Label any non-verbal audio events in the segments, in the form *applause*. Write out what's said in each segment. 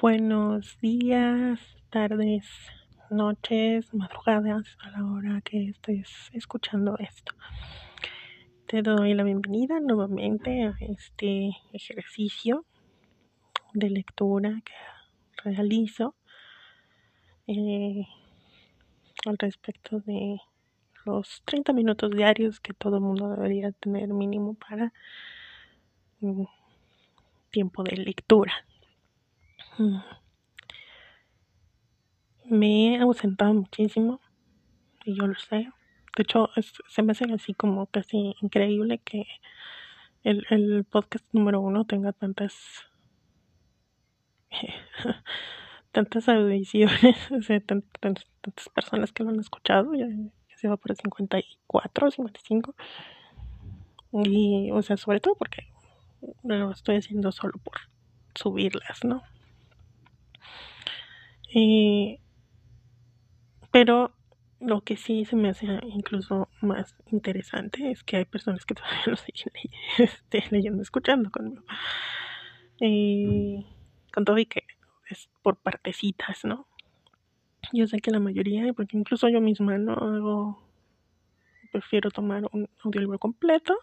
Buenos días, tardes, noches, madrugadas a la hora que estés escuchando esto. Te doy la bienvenida nuevamente a este ejercicio de lectura que realizo eh, al respecto de los 30 minutos diarios que todo el mundo debería tener mínimo para un tiempo de lectura. Mm. Me he ausentado muchísimo y yo lo sé. De hecho, se me hace así como casi increíble que el, el podcast número uno tenga tantas *laughs* tantas audiciones, *laughs* o sea, tantas, personas que lo han escuchado, ya, se va por 54, 55. Y, o sea, sobre todo porque lo estoy haciendo solo por subirlas, ¿no? Eh, pero lo que sí se me hace incluso más interesante es que hay personas que *laughs* todavía lo siguen este, leyendo, escuchando conmigo. Eh, con todo y que es por partecitas, ¿no? Yo sé que la mayoría, porque incluso yo misma no hago, prefiero tomar un audiolibro completo,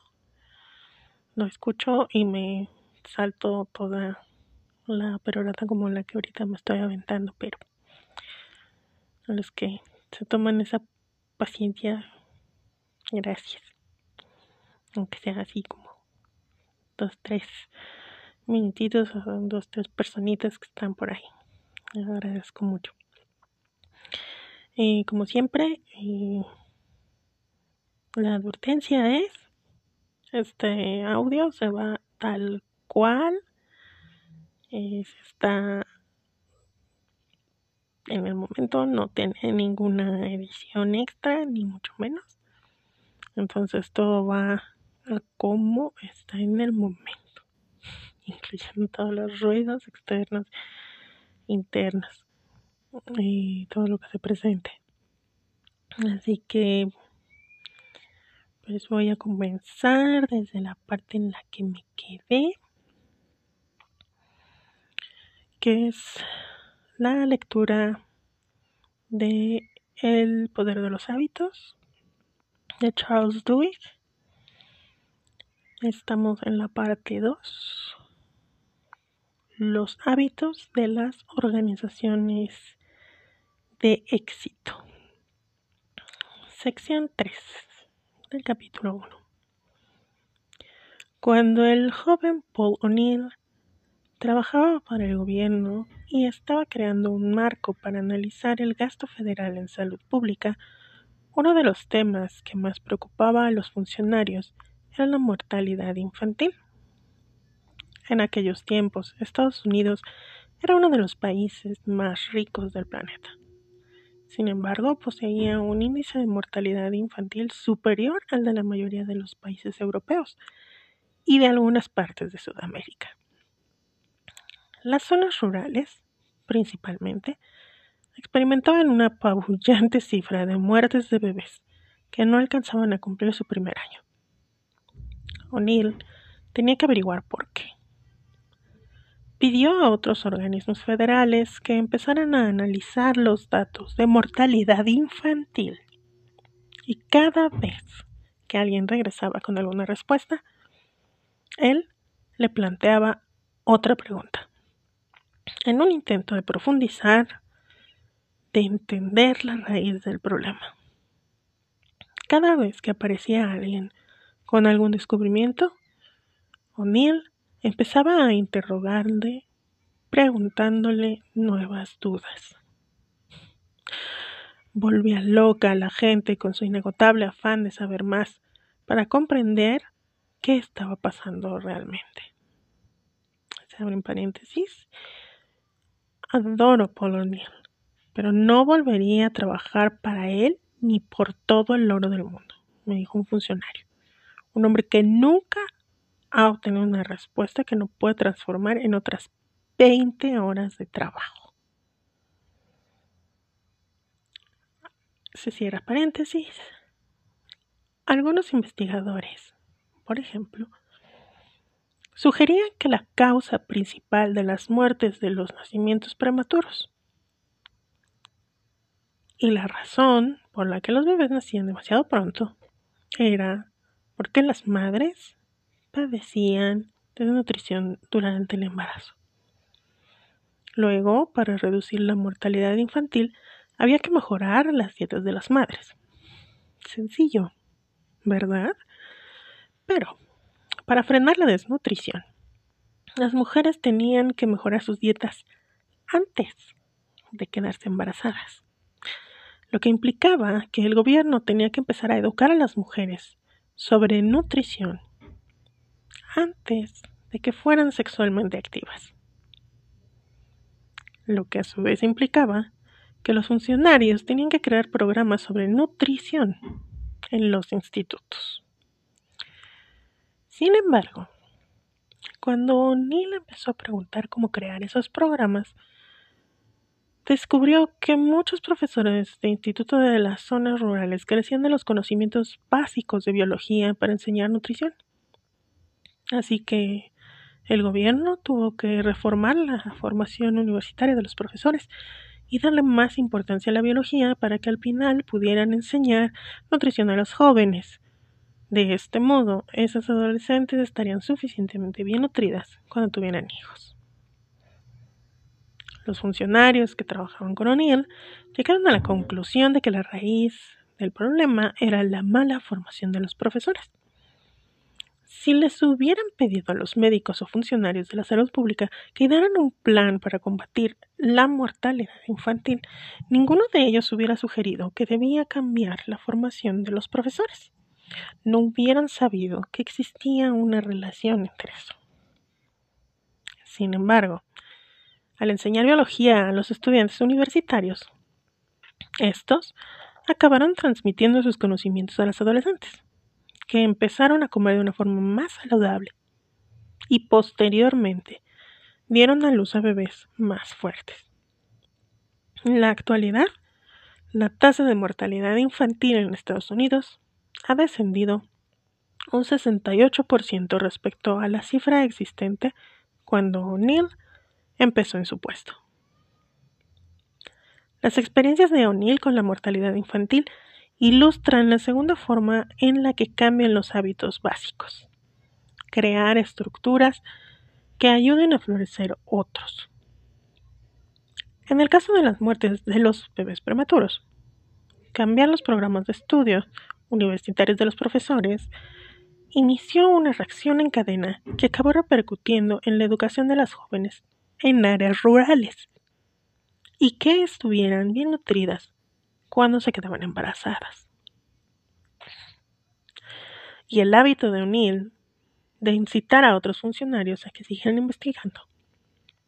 lo escucho y me salto toda la perorata como la que ahorita me estoy aventando, pero a los que se toman esa paciencia, gracias. Aunque sea así como dos, tres minutitos o dos, tres personitas que están por ahí. Les agradezco mucho. y como siempre, la advertencia es, este audio se va tal cual está en el momento no tiene ninguna edición extra ni mucho menos. Entonces todo va a como está en el momento incluyendo todos los ruidos externos internos y todo lo que se presente. Así que pues voy a comenzar desde la parte en la que me quedé que es la lectura de El poder de los hábitos de Charles Duhigg. Estamos en la parte 2. Los hábitos de las organizaciones de éxito. Sección 3 del capítulo 1. Cuando el joven Paul O'Neill Trabajaba para el gobierno y estaba creando un marco para analizar el gasto federal en salud pública. Uno de los temas que más preocupaba a los funcionarios era la mortalidad infantil. En aquellos tiempos, Estados Unidos era uno de los países más ricos del planeta. Sin embargo, poseía un índice de mortalidad infantil superior al de la mayoría de los países europeos y de algunas partes de Sudamérica. Las zonas rurales, principalmente, experimentaban una apabullante *laughs* cifra de muertes de bebés que no alcanzaban a cumplir su primer año. O'Neill tenía que averiguar por qué. Pidió a otros organismos federales que empezaran a analizar los datos de mortalidad infantil y cada vez que alguien regresaba con alguna respuesta, él le planteaba otra pregunta en un intento de profundizar, de entender la raíz del problema. Cada vez que aparecía alguien con algún descubrimiento, O'Neill empezaba a interrogarle, preguntándole nuevas dudas. Volvía loca a la gente con su inagotable afán de saber más para comprender qué estaba pasando realmente. Se abren paréntesis Adoro O'Neill, pero no volvería a trabajar para él ni por todo el oro del mundo, me dijo un funcionario. Un hombre que nunca ha obtenido una respuesta que no puede transformar en otras 20 horas de trabajo. Se cierra paréntesis. Algunos investigadores, por ejemplo, sugerían que la causa principal de las muertes de los nacimientos prematuros y la razón por la que los bebés nacían demasiado pronto era porque las madres padecían desnutrición durante el embarazo. Luego, para reducir la mortalidad infantil, había que mejorar las dietas de las madres. Sencillo, ¿verdad? Pero, para frenar la desnutrición, las mujeres tenían que mejorar sus dietas antes de quedarse embarazadas, lo que implicaba que el gobierno tenía que empezar a educar a las mujeres sobre nutrición antes de que fueran sexualmente activas, lo que a su vez implicaba que los funcionarios tenían que crear programas sobre nutrición en los institutos. Sin embargo, cuando Neil empezó a preguntar cómo crear esos programas, descubrió que muchos profesores de instituto de las zonas rurales carecían de los conocimientos básicos de biología para enseñar nutrición. Así que el gobierno tuvo que reformar la formación universitaria de los profesores y darle más importancia a la biología para que al final pudieran enseñar nutrición a los jóvenes. De este modo, esas adolescentes estarían suficientemente bien nutridas cuando tuvieran hijos. Los funcionarios que trabajaban con O'Neill llegaron a la conclusión de que la raíz del problema era la mala formación de los profesores. Si les hubieran pedido a los médicos o funcionarios de la salud pública que dieran un plan para combatir la mortalidad infantil, ninguno de ellos hubiera sugerido que debía cambiar la formación de los profesores. No hubieran sabido que existía una relación entre eso. Sin embargo, al enseñar biología a los estudiantes universitarios, estos acabaron transmitiendo sus conocimientos a los adolescentes que empezaron a comer de una forma más saludable y posteriormente dieron a luz a bebés más fuertes. En la actualidad, la tasa de mortalidad infantil en Estados Unidos ha descendido un 68% respecto a la cifra existente cuando O'Neill empezó en su puesto. Las experiencias de O'Neill con la mortalidad infantil ilustran la segunda forma en la que cambian los hábitos básicos. Crear estructuras que ayuden a florecer otros. En el caso de las muertes de los bebés prematuros, cambiar los programas de estudio universitarios de los profesores inició una reacción en cadena que acabó repercutiendo en la educación de las jóvenes en áreas rurales y que estuvieran bien nutridas cuando se quedaban embarazadas. Y el hábito de O'Neill de incitar a otros funcionarios a que siguieran investigando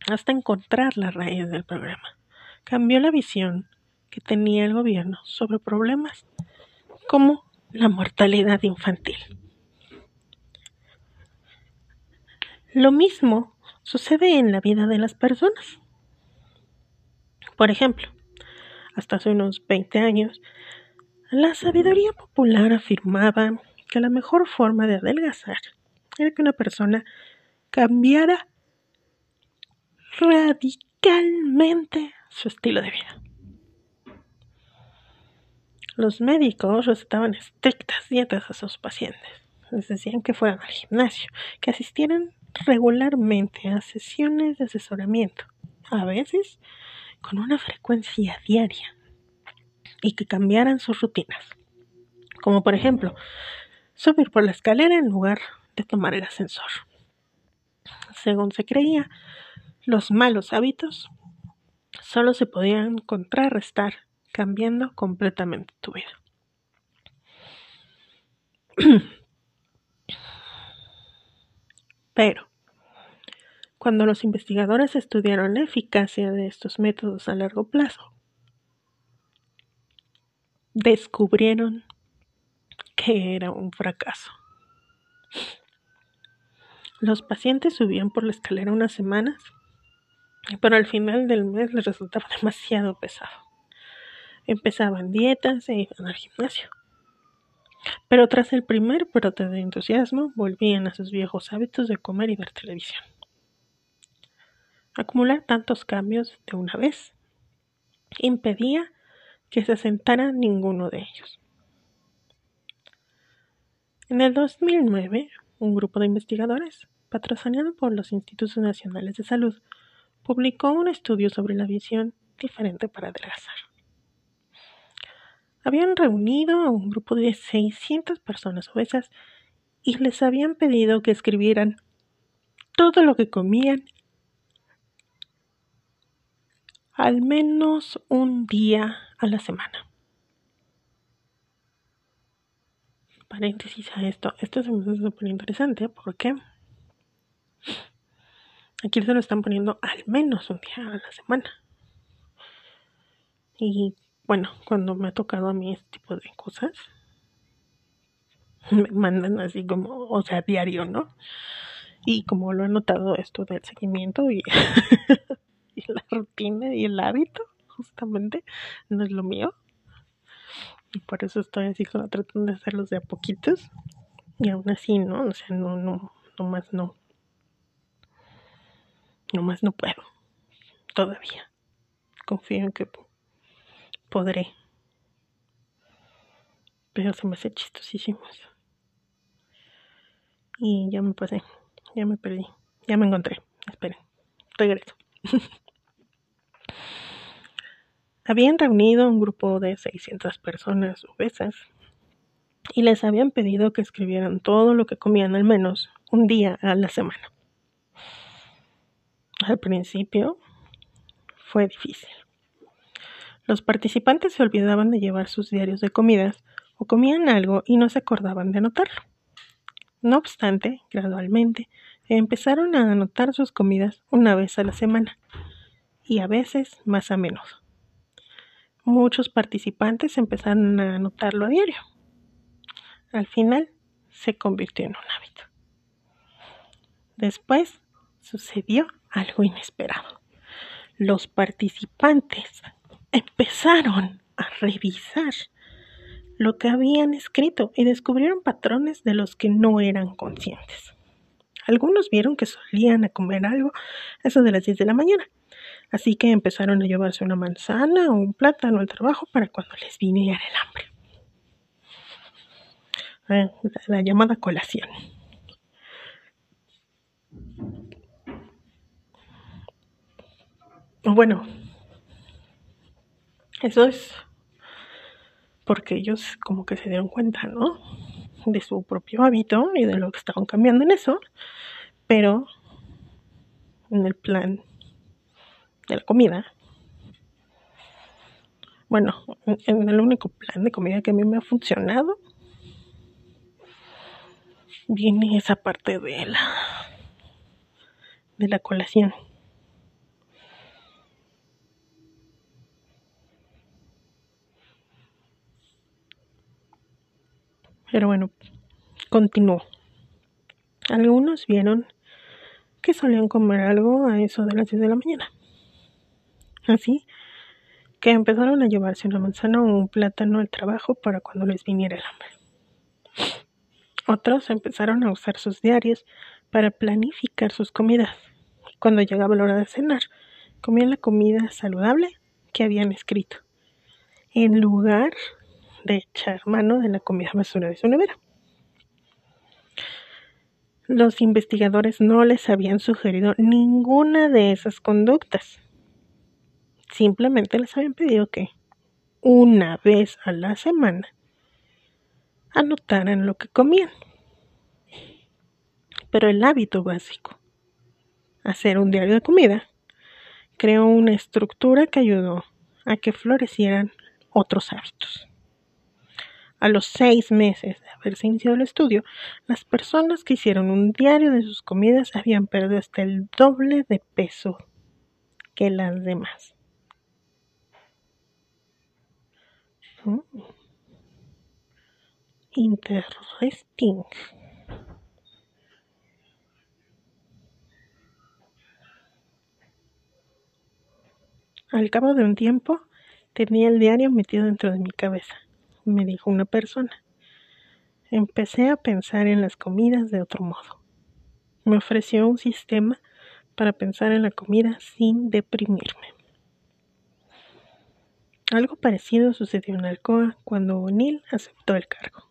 hasta encontrar la raíz del problema cambió la visión que tenía el gobierno sobre problemas como la mortalidad infantil. Lo mismo sucede en la vida de las personas. Por ejemplo, hasta hace unos 20 años, la sabiduría popular afirmaba que la mejor forma de adelgazar era que una persona cambiara radicalmente su estilo de vida. Los médicos recetaban estrictas dietas a sus pacientes. Les decían que fueran al gimnasio, que asistieran regularmente a sesiones de asesoramiento, a veces con una frecuencia diaria y que cambiaran sus rutinas, como por ejemplo subir por la escalera en lugar de tomar el ascensor. Según se creía, los malos hábitos solo se podían contrarrestar cambiando completamente tu vida. Pero, cuando los investigadores estudiaron la eficacia de estos métodos a largo plazo, descubrieron que era un fracaso. Los pacientes subían por la escalera unas semanas, pero al final del mes les resultaba *laughs* demasiado pesado. Empezaban dietas e iban al gimnasio. Pero tras el primer brote de entusiasmo, volvían a sus viejos hábitos de comer y ver televisión. Acumular tantos cambios de una vez impedía que se asentara ninguno de ellos. En el 2009, un grupo de investigadores, patrocinado por los Institutos Nacionales de Salud, publicó un estudio sobre la visión diferente para adelgazar. Habían reunido a un grupo de 600 personas obesas y les habían pedido que escribieran todo lo que comían al menos un día a la semana. Paréntesis a esto. Esto se me súper interesante porque aquí se lo están poniendo al menos un día a la semana. Y bueno, cuando me ha tocado a mí este tipo de cosas, me mandan así como, o sea, diario, ¿no? Y como lo he notado esto del seguimiento *laughs* y la rutina y el hábito, justamente, no es lo mío. Y por eso estoy así como tratando de hacerlos de a poquitos. Y aún así, ¿no? O sea, no, no, no más no. No más no puedo. Todavía. Confío en que podré. Pero se me hace chistosísimo Y ya me pasé. Ya me perdí. Ya me encontré. Esperen. Regreso. *laughs* Habían reunido un grupo de 600 personas obesas y les habían pedido que escribieran todo lo que comían al menos un día a la semana. Al principio fue difícil. Los participantes se olvidaban de llevar sus diarios de comidas o comían algo y no se acordaban de anotarlo. No obstante, gradualmente empezaron a anotar sus comidas una vez a la semana y a veces más a menudo muchos participantes empezaron a anotarlo a diario. Al final se convirtió en un hábito. Después sucedió algo inesperado. Los participantes empezaron a revisar lo que habían escrito y descubrieron patrones de los que no eran conscientes. Algunos vieron que solían a comer algo a eso de las 10 de la mañana Así que empezaron a llevarse una manzana o un plátano al trabajo para cuando les viniera el hambre. Ah, la llamada colación. Bueno, eso es porque ellos como que se dieron cuenta, ¿no? De su propio hábito y de lo que estaban cambiando en eso, pero en el plan de la comida. Bueno, en el único plan de comida que a mí me ha funcionado, viene esa parte de la de la colación. Pero bueno, continúo. Algunos vieron que solían comer algo a eso de las 10 de la mañana. Así que empezaron a llevarse una manzana o un plátano al trabajo para cuando les viniera el hambre. Otros empezaron a usar sus diarios para planificar sus comidas. Cuando llegaba la hora de cenar, comían la comida saludable que habían escrito, en lugar de echar mano de la comida basura de su nevera. Los investigadores no les habían sugerido ninguna de esas conductas Simplemente les habían pedido que una vez a la semana anotaran lo que comían. Pero el hábito básico, hacer un diario de comida, creó una estructura que ayudó a que florecieran otros hábitos. A los seis meses de haberse iniciado el estudio, las personas que hicieron un diario de sus comidas habían perdido hasta el doble de peso que las demás. Interesting. Al cabo de un tiempo, tenía el diario metido dentro de mi cabeza, me dijo una persona. empecé a pensar en las comidas de otro modo. Me ofreció un sistema para pensar en la comida sin deprimirme. Algo parecido sucedió en Alcoa cuando O'Neill aceptó el cargo.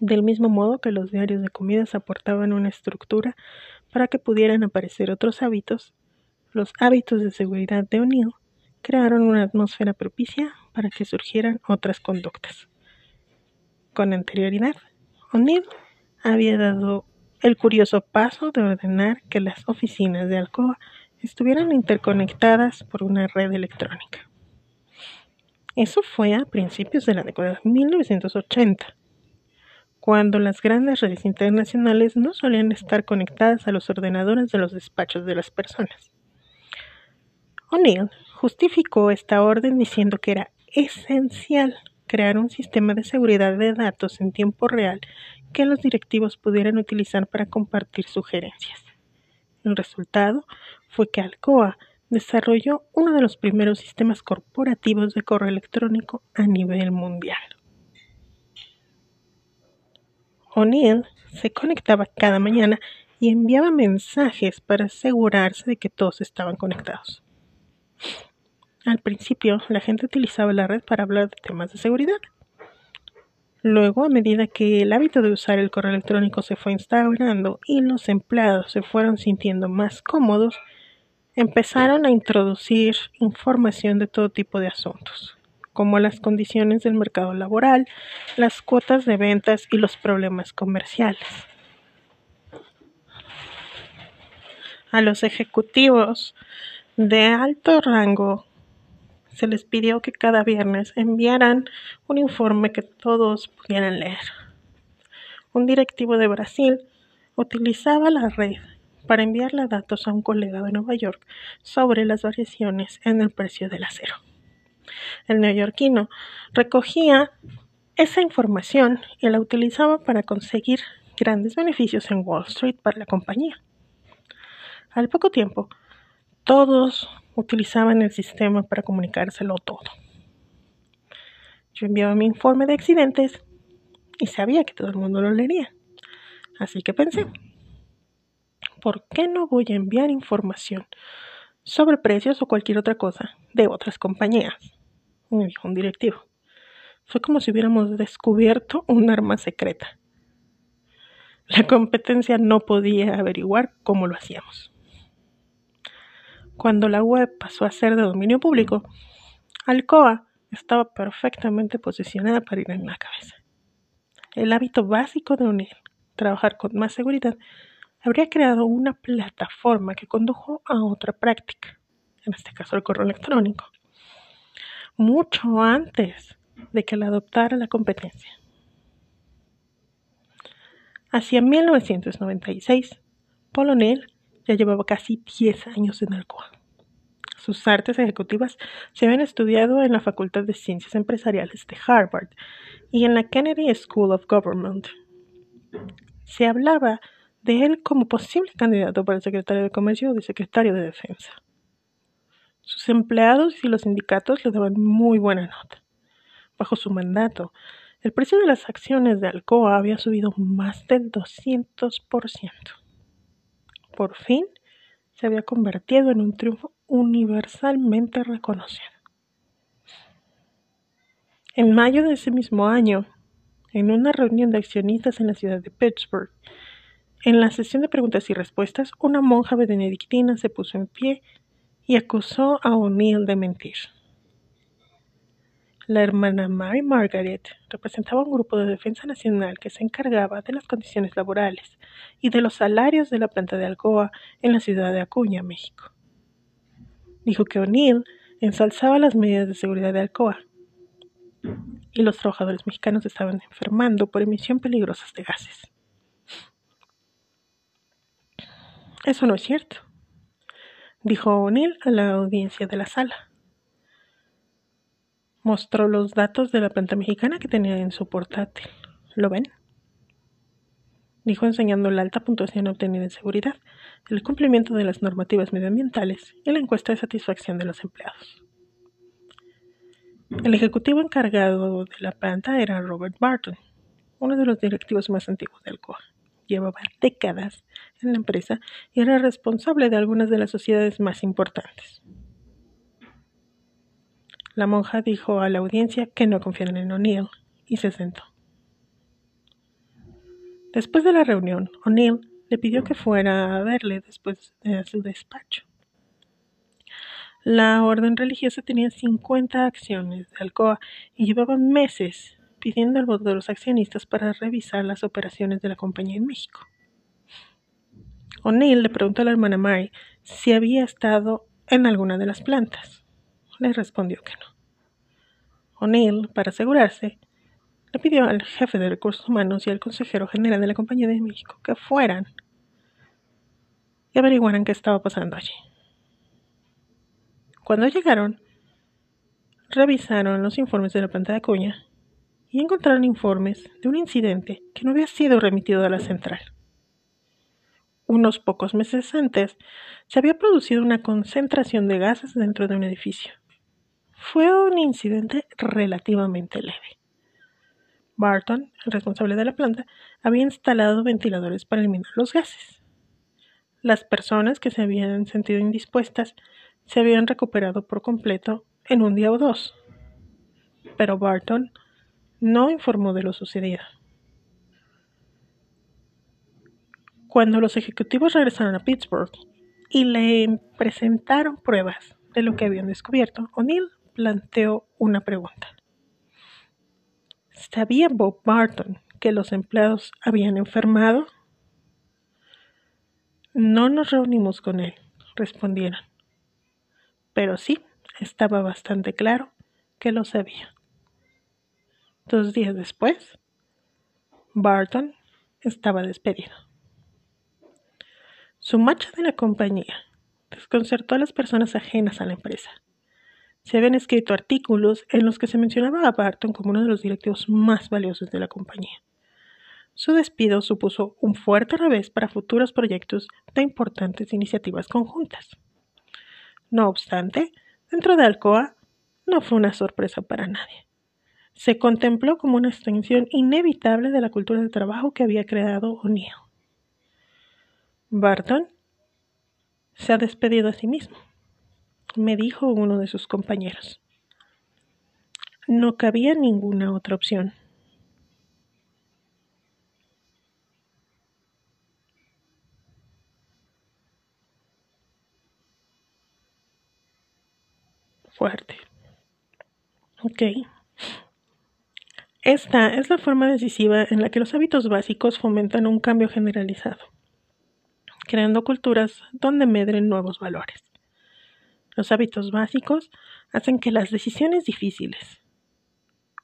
Del mismo modo que los diarios de comidas aportaban una estructura para que pudieran aparecer otros hábitos, los hábitos de seguridad de O'Neill crearon una atmósfera propicia para que surgieran otras conductas. Con anterioridad, O'Neill había dado el curioso paso de ordenar que las oficinas de Alcoa estuvieran interconectadas por una red electrónica. Eso fue a principios de la década de 1980, cuando las grandes redes internacionales no solían estar conectadas a los ordenadores de los despachos de las personas. O'Neill justificó esta orden diciendo que era esencial crear un sistema de seguridad de datos en tiempo real que los directivos pudieran utilizar para compartir sugerencias. El resultado fue que Alcoa desarrolló uno de los primeros sistemas corporativos de correo electrónico a nivel mundial. O'Neill se conectaba cada mañana y enviaba mensajes para asegurarse de que todos estaban conectados. Al principio, la gente utilizaba la red para hablar de temas de seguridad. Luego, a medida que el hábito de usar el correo electrónico se fue instaurando y los empleados se fueron sintiendo más cómodos, empezaron a introducir información de todo tipo de asuntos, como las condiciones del mercado laboral, las cuotas de ventas y los problemas comerciales. A los ejecutivos de alto rango se les pidió que cada viernes enviaran un informe que todos pudieran leer. Un directivo de Brasil utilizaba la red para enviarle datos a un colega de Nueva York sobre las variaciones en el precio del acero. El neoyorquino recogía esa información y la utilizaba para conseguir grandes beneficios en Wall Street para la compañía. Al poco tiempo, todos utilizaban el sistema para comunicárselo todo. Yo enviaba mi informe de accidentes y sabía que todo el mundo lo leería. Así que pensé, ¿por qué no voy a enviar información sobre precios o cualquier otra cosa de otras compañías? Me dijo un directivo. Fue como si hubiéramos descubierto un arma secreta. La competencia no podía averiguar cómo lo hacíamos. Cuando la web pasó a ser de dominio público, Alcoa estaba perfectamente posicionada para ir en la cabeza. El hábito básico de unir, trabajar con más seguridad, habría creado una plataforma que condujo a otra práctica, en este caso el correo electrónico, mucho antes de que la adoptara la competencia. Hacia 1996, Paul O'Neill ya llevaba casi 10 años en Alcoa. Sus artes ejecutivas se habían estudiado en la Facultad de Ciencias Empresariales de Harvard y en la Kennedy School of Government. Se hablaba de él como posible candidato para el secretario de Comercio o de secretario de Defensa. Sus empleados y los sindicatos le daban muy buena nota. Bajo su mandato, el precio de las acciones de Alcoa había subido más del 200%. Por fin, se había convertido en un triunfo universalmente reconocido. En mayo de ese mismo año, en una reunión de accionistas en la ciudad de Pittsburgh, en la sesión de preguntas y respuestas, una monja benedictina se puso en pie y acusó a O'Neill de mentir. La hermana Mary Margaret representaba un grupo de defensa nacional que se encargaba de las condiciones laborales y de los salarios de la planta de Alcoa en la ciudad de Acuña, México. Dijo que O'Neill ensalzaba las medidas de seguridad de Alcoa y los trabajadores mexicanos estaban enfermando por emisión peligrosas de gases. Eso no es cierto, dijo O'Neill a la audiencia de la sala. Mostró los datos de la planta mexicana que tenía en su portátil. ¿Lo ven? Dijo enseñando la alta puntuación obtenida en seguridad, el cumplimiento de las normativas medioambientales y la encuesta de satisfacción de los empleados. El ejecutivo encargado de la planta era Robert Barton, uno de los directivos más antiguos de Alcoa. Llevaba décadas en la empresa y era responsable de algunas de las sociedades más importantes. La monja dijo a la audiencia que no confiaran en O'Neill y se sentó. Después de la reunión, O'Neill le pidió que fuera a verle después de su despacho. La orden religiosa tenía 50 acciones de Alcoa y llevaba meses pidiendo el voto de los accionistas para revisar las operaciones de la compañía en México. O'Neill le preguntó a la hermana Mary si había estado en alguna de las plantas. Le respondió que no. O'Neill, para asegurarse, le pidió al jefe de recursos humanos y al consejero general de la Compañía de México que fueran y averiguaran qué estaba pasando allí. Cuando llegaron, revisaron los informes de la planta de Acuña y encontraron informes de un incidente que no había sido remitido a la central. Unos pocos meses antes se había producido una concentración de gases dentro de un edificio. Fue un incidente relativamente leve. Barton, el responsable de la planta, había instalado ventiladores para eliminar los gases. Las personas que se habían sentido indispuestas se habían recuperado por completo en un día o dos. Pero Barton no informó de lo sucedido. Cuando los ejecutivos regresaron a Pittsburgh y le presentaron pruebas de lo que habían descubierto, O'Neill planteó una pregunta. ¿Sabía Bob Barton que los empleados habían enfermado? No nos reunimos con él, respondieron. Pero sí, estaba bastante claro que lo sabía. Dos días después, Barton estaba despedido. Su marcha de la compañía desconcertó a las personas ajenas a la empresa se habían escrito artículos en los que se mencionaba a Barton como uno de los directivos más valiosos de la compañía. Su despido supuso un fuerte revés para futuros proyectos de importantes iniciativas conjuntas. No obstante, dentro de Alcoa no fue una sorpresa para nadie. Se contempló como una extensión inevitable de la cultura de trabajo que había creado O'Neill. Barton se ha despedido a sí mismo me dijo uno de sus compañeros. No cabía ninguna otra opción. Fuerte. Ok. Esta es la forma decisiva en la que los hábitos básicos fomentan un cambio generalizado, creando culturas donde medren nuevos valores. Los hábitos básicos hacen que las decisiones difíciles,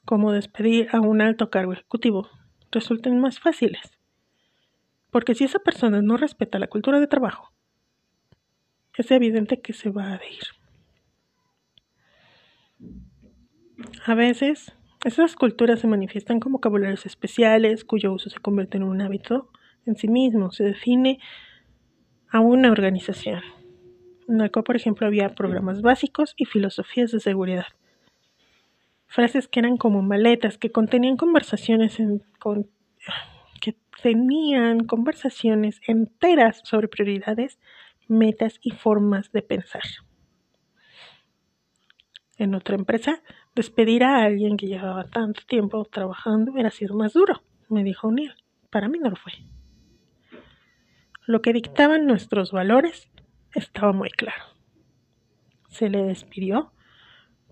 como despedir a un alto cargo ejecutivo, resulten más fáciles. Porque si esa persona no respeta la cultura de trabajo, es evidente que se va a ir. A veces, esas culturas se manifiestan como vocabularios especiales cuyo uso se convierte en un hábito en sí mismo, se define a una organización. En el cual, por ejemplo, había programas básicos y filosofías de seguridad. Frases que eran como maletas, que contenían conversaciones con, que tenían conversaciones enteras sobre prioridades, metas y formas de pensar. En otra empresa, despedir a alguien que llevaba tanto tiempo trabajando hubiera sido más duro, me dijo Neil. Para mí no lo fue. Lo que dictaban nuestros valores estaba muy claro. Se le despidió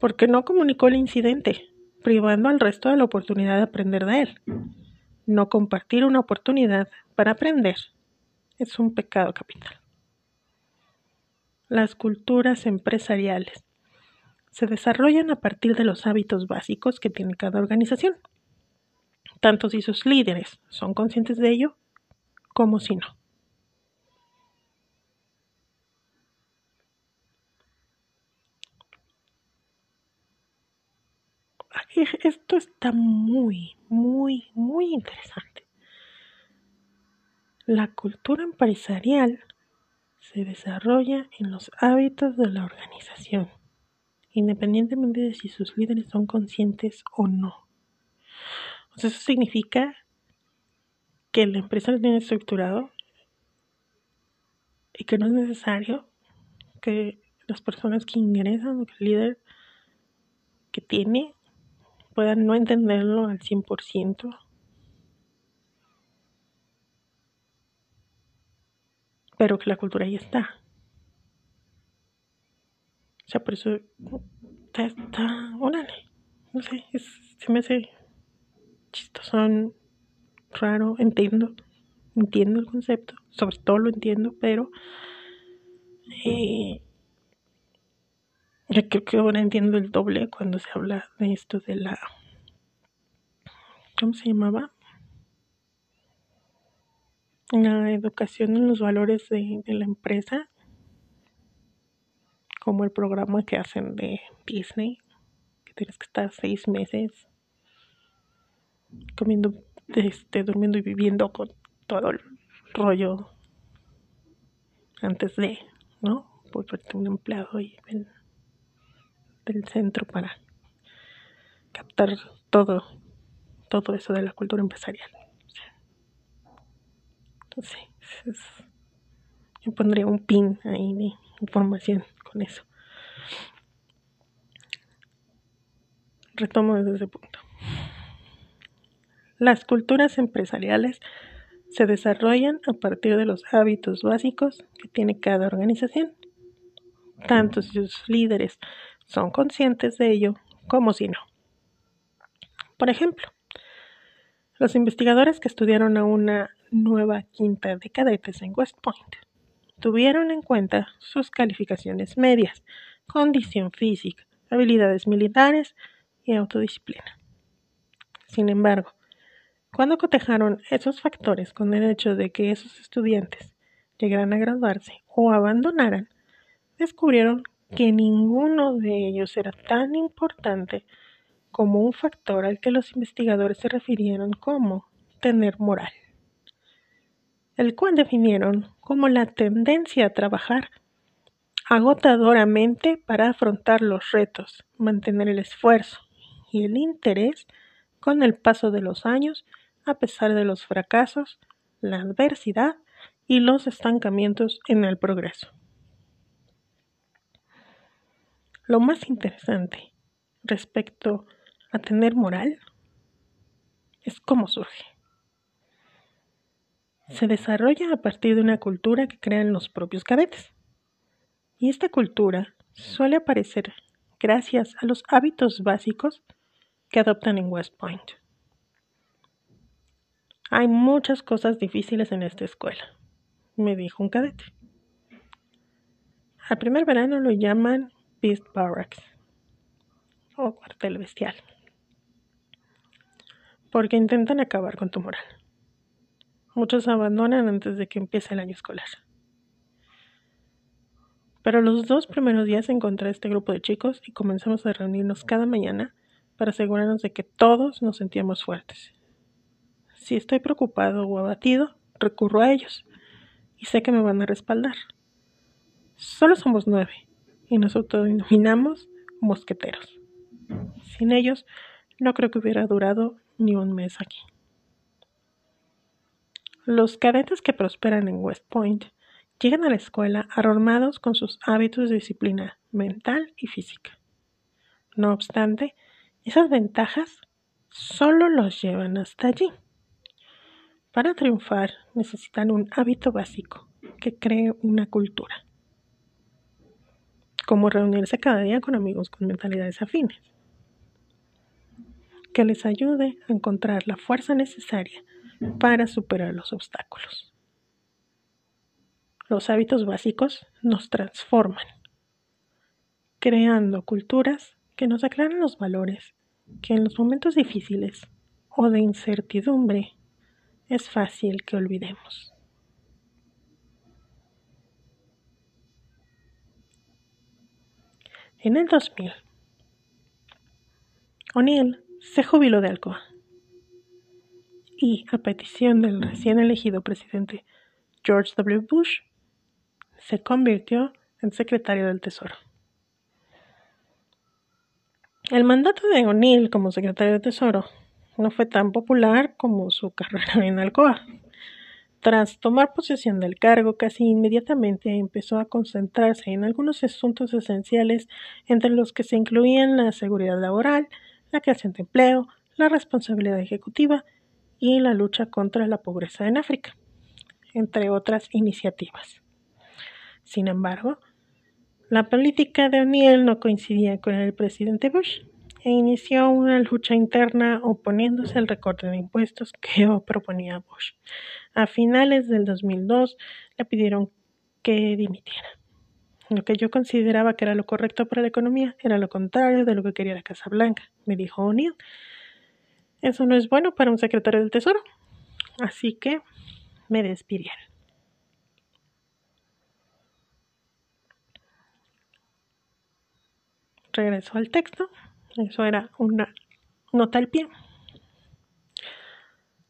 porque no comunicó el incidente, privando al resto de la oportunidad de aprender de él. No compartir una oportunidad para aprender es un pecado capital. Las culturas empresariales se desarrollan a partir de los hábitos básicos que tiene cada organización, tanto si sus líderes son conscientes de ello como si no. Esto está muy, muy, muy interesante. La cultura empresarial se desarrolla en los hábitos de la organización, independientemente de si sus líderes son conscientes o no. eso significa que la empresa lo tiene estructurado y que no es necesario que las personas que ingresan que el líder que tiene puedan no entenderlo al 100%. Pero que la cultura ya está. O sea, por eso está, está órale. No sé, se me hace chistoso, raro, entiendo, entiendo el concepto, sobre todo lo entiendo, pero eh, yo creo que ahora entiendo el doble cuando se habla de esto de la, ¿cómo se llamaba? La educación en los valores de, la empresa, como el programa que hacen de Disney, que tienes que estar seis meses comiendo, este, durmiendo y viviendo con todo el rollo antes de, ¿no? Volverte un empleado y del centro para captar todo, todo eso de la cultura empresarial. Entonces, yo pondría un pin ahí de información con eso. Retomo desde ese punto. Las culturas empresariales se desarrollan a partir de los hábitos básicos que tiene cada organización, tanto sus líderes son conscientes de ello como si no. Por ejemplo, los investigadores que estudiaron a una nueva quinta de cadetes en West Point tuvieron en cuenta sus calificaciones medias, condición física, habilidades militares y autodisciplina. Sin embargo, cuando cotejaron esos factores con el hecho de que esos estudiantes llegaran a graduarse o abandonaran, descubrieron que ninguno de ellos era tan importante como un factor al que los investigadores se refirieron como tener moral, el cual definieron como la tendencia a trabajar agotadoramente para afrontar los retos, mantener el esfuerzo y el interés con el paso de los años a pesar de los fracasos, la adversidad y los estancamientos en el progreso. Lo más interesante respecto a tener moral es cómo surge. Se desarrolla a partir de una cultura que crean los propios cadetes. Y esta cultura suele aparecer gracias a los hábitos básicos que adoptan en West Point. Hay muchas cosas difíciles en esta escuela, me dijo un cadete. Al primer verano lo llaman Beast Barracks o cuartel bestial, porque intentan acabar con tu moral. Muchos abandonan antes de que empiece el año escolar. Pero los dos primeros días encontré este grupo de chicos y comenzamos a reunirnos cada mañana para asegurarnos de que todos nos sentíamos fuertes si estoy preocupado o abatido, recurro a ellos y sé que me van a respaldar. Solo somos nueve y nos autodenominamos mosqueteros. Sin ellos, no creo que hubiera durado ni un mes aquí. Los cadetes que prosperan en West Point llegan a la escuela armados con sus hábitos de disciplina mental y física. No obstante, esas ventajas solo los llevan hasta allí. Para triunfar necesitan un hábito básico que cree una cultura, como reunirse cada día con amigos con mentalidades afines, que les ayude a encontrar la fuerza necesaria para superar los obstáculos. Los hábitos básicos nos transforman, creando culturas que nos aclaran los valores que en los momentos difíciles o de incertidumbre es fácil que olvidemos. En el 2000, O'Neill se jubiló de Alcoa y, a petición del recién elegido presidente George W. Bush, se convirtió en secretario del Tesoro. El mandato de O'Neill como secretario del Tesoro no fue tan popular como su carrera en Alcoa. Tras tomar posesión del cargo, casi inmediatamente empezó a concentrarse en algunos asuntos esenciales, entre los que se incluían la seguridad laboral, la creación de empleo, la responsabilidad ejecutiva y la lucha contra la pobreza en África, entre otras iniciativas. Sin embargo, la política de O'Neill no coincidía con el presidente Bush e inició una lucha interna oponiéndose al recorte de impuestos que *laughs* proponía Bush. A finales del 2002 le pidieron que dimitiera. Lo que yo consideraba que era lo correcto para la economía era lo contrario de lo que quería la Casa Blanca, me dijo O'Neill. Eso no es bueno para un secretario del Tesoro. Así que me despidieron. Regreso al texto. Eso era una nota al pie.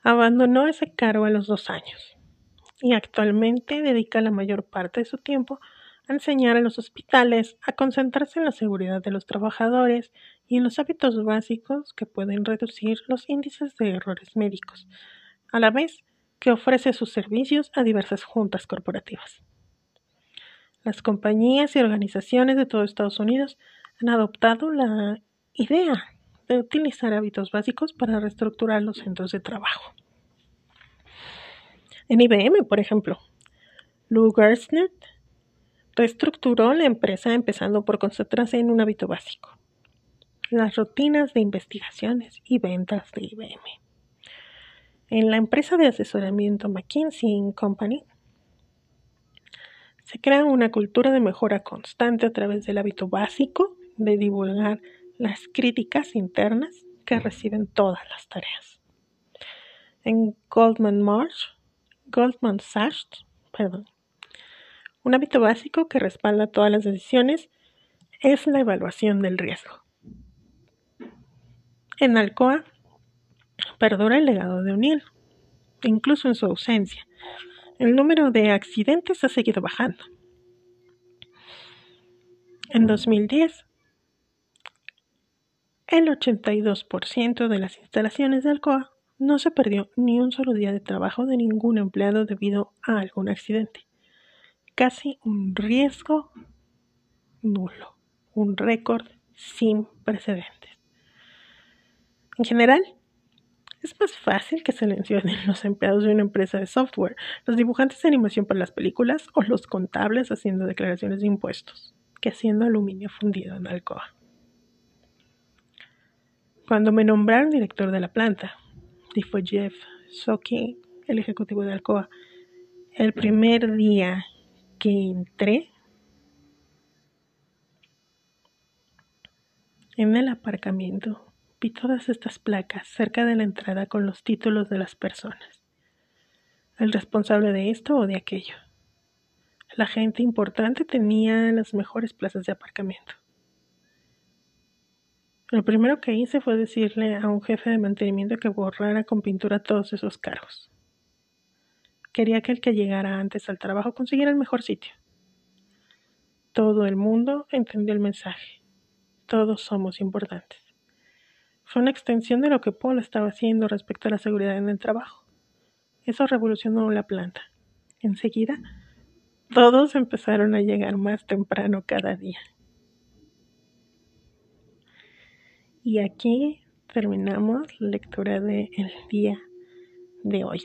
Abandonó ese cargo a los dos años y actualmente dedica la mayor parte de su tiempo a enseñar a los hospitales a concentrarse en la seguridad de los trabajadores y en los hábitos básicos que pueden reducir los índices de errores médicos, a la vez que ofrece sus servicios a diversas juntas corporativas. Las compañías y organizaciones de todo Estados Unidos han adoptado la idea de utilizar hábitos básicos para reestructurar los centros de trabajo. En IBM, por ejemplo, Lou Gerstner reestructuró la empresa empezando por concentrarse en un hábito básico, las rutinas de investigaciones y ventas de IBM. En la empresa de asesoramiento McKinsey Company, se crea una cultura de mejora constante a través del hábito básico de divulgar las críticas internas que reciben todas las tareas. En Goldman Marsh, Goldman Sachs, perdón, un hábito básico que respalda todas las decisiones es la evaluación del riesgo. En Alcoa perdura el legado de O'Neill, incluso en su ausencia. El número de accidentes ha seguido bajando. En 2010, el 82% de las instalaciones de Alcoa no se perdió ni un solo día de trabajo de ningún empleado debido a algún accidente. Casi un riesgo nulo, un récord sin precedentes. En general, es más fácil que se mencionen los empleados de una empresa de software, los dibujantes de animación para las películas o los contables haciendo declaraciones de impuestos, que haciendo aluminio fundido en Alcoa. Cuando me nombraron director de la planta, dijo Jeff Soki, el ejecutivo de Alcoa, el primer día que entré en el aparcamiento, vi todas estas placas cerca de la entrada con los títulos de las personas. El responsable de esto o de aquello. La gente importante tenía las mejores plazas de aparcamiento. Lo primero que hice fue decirle a un jefe de mantenimiento que borrara con pintura todos esos cargos. Quería que el que llegara antes al trabajo consiguiera el mejor sitio. Todo el mundo entendió el mensaje. Todos somos importantes. Fue una extensión de lo que Paul estaba haciendo respecto a la seguridad en el trabajo. Eso revolucionó la planta. Enseguida, todos empezaron a llegar más temprano cada día. Y aquí terminamos la lectura del día de hoy.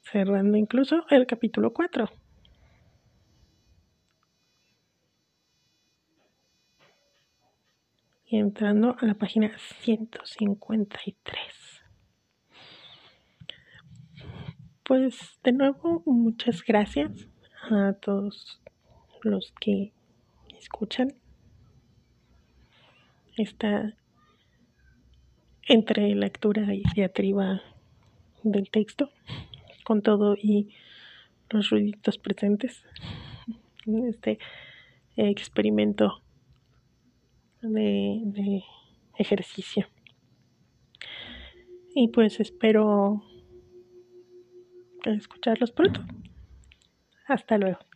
Cerrando incluso el capítulo 4. Y entrando a la página 153. Pues de nuevo, muchas gracias a todos los que escuchan está entre lectura y diatriba del texto, con todo y los ruiditos presentes en este experimento de, de ejercicio. Y pues espero escucharlos pronto. Hasta luego.